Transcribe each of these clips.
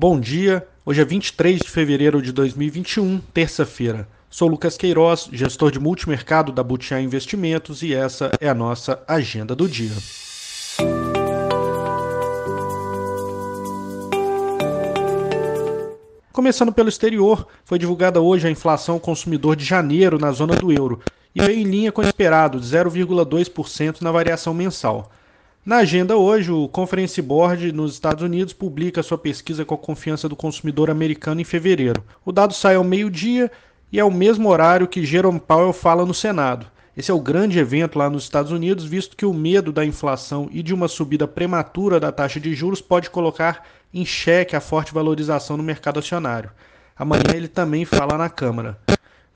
Bom dia, hoje é 23 de fevereiro de 2021, terça-feira. Sou Lucas Queiroz, gestor de multimercado da Butiá Investimentos e essa é a nossa agenda do dia. Começando pelo exterior, foi divulgada hoje a inflação consumidor de janeiro na zona do euro e veio em linha com o esperado, de 0,2% na variação mensal. Na agenda hoje, o Conference Board nos Estados Unidos publica sua pesquisa com a confiança do consumidor americano em fevereiro. O dado sai ao meio-dia e é o mesmo horário que Jerome Powell fala no Senado. Esse é o grande evento lá nos Estados Unidos, visto que o medo da inflação e de uma subida prematura da taxa de juros pode colocar em xeque a forte valorização no mercado acionário. Amanhã ele também fala na Câmara.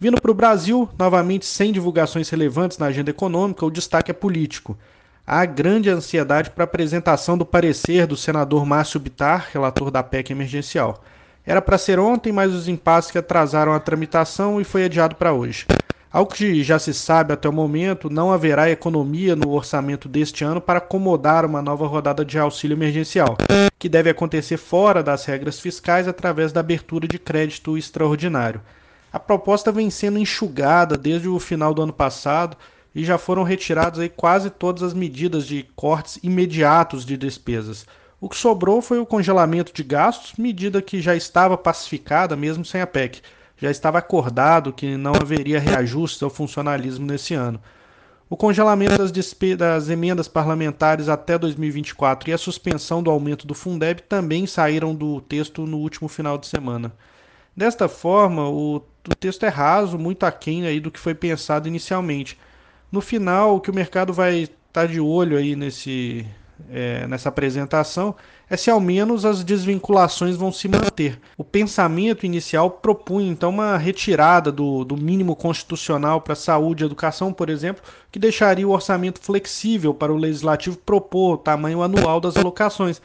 Vindo para o Brasil, novamente sem divulgações relevantes na agenda econômica, o destaque é político há grande ansiedade para a apresentação do parecer do senador Márcio Bitar, relator da PEC emergencial. Era para ser ontem, mas os impasses que atrasaram a tramitação e foi adiado para hoje. Ao que já se sabe até o momento, não haverá economia no orçamento deste ano para acomodar uma nova rodada de auxílio emergencial, que deve acontecer fora das regras fiscais através da abertura de crédito extraordinário. A proposta vem sendo enxugada desde o final do ano passado e já foram retiradas aí quase todas as medidas de cortes imediatos de despesas. O que sobrou foi o congelamento de gastos, medida que já estava pacificada mesmo sem a PEC. Já estava acordado que não haveria reajustes ao funcionalismo nesse ano. O congelamento das, das, emendas parlamentares até 2024 e a suspensão do aumento do Fundeb também saíram do texto no último final de semana. Desta forma, o, o texto é raso, muito aquém aí do que foi pensado inicialmente. No final, o que o mercado vai estar tá de olho aí nesse, é, nessa apresentação é se ao menos as desvinculações vão se manter. O pensamento inicial propunha então uma retirada do, do mínimo constitucional para saúde e educação, por exemplo, que deixaria o orçamento flexível para o legislativo propor o tamanho anual das alocações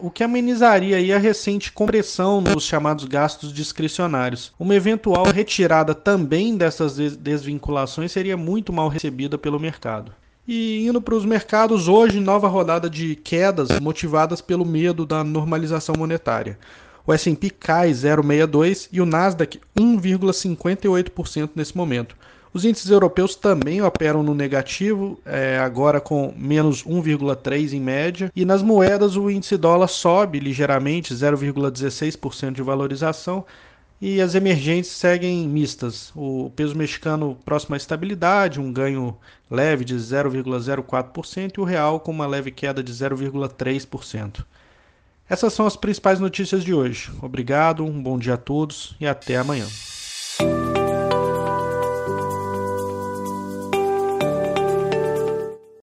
o que amenizaria a recente compressão nos chamados gastos discricionários. Uma eventual retirada também dessas desvinculações seria muito mal recebida pelo mercado. E indo para os mercados, hoje, nova rodada de quedas motivadas pelo medo da normalização monetária. O S&P cai 0,62 e o Nasdaq 1,58% nesse momento. Os índices europeus também operam no negativo, é, agora com menos 1,3 em média. E nas moedas, o índice dólar sobe ligeiramente, 0,16% de valorização. E as emergentes seguem mistas. O peso mexicano próximo à estabilidade, um ganho leve de 0,04%, e o real com uma leve queda de 0,3%. Essas são as principais notícias de hoje. Obrigado, um bom dia a todos e até amanhã.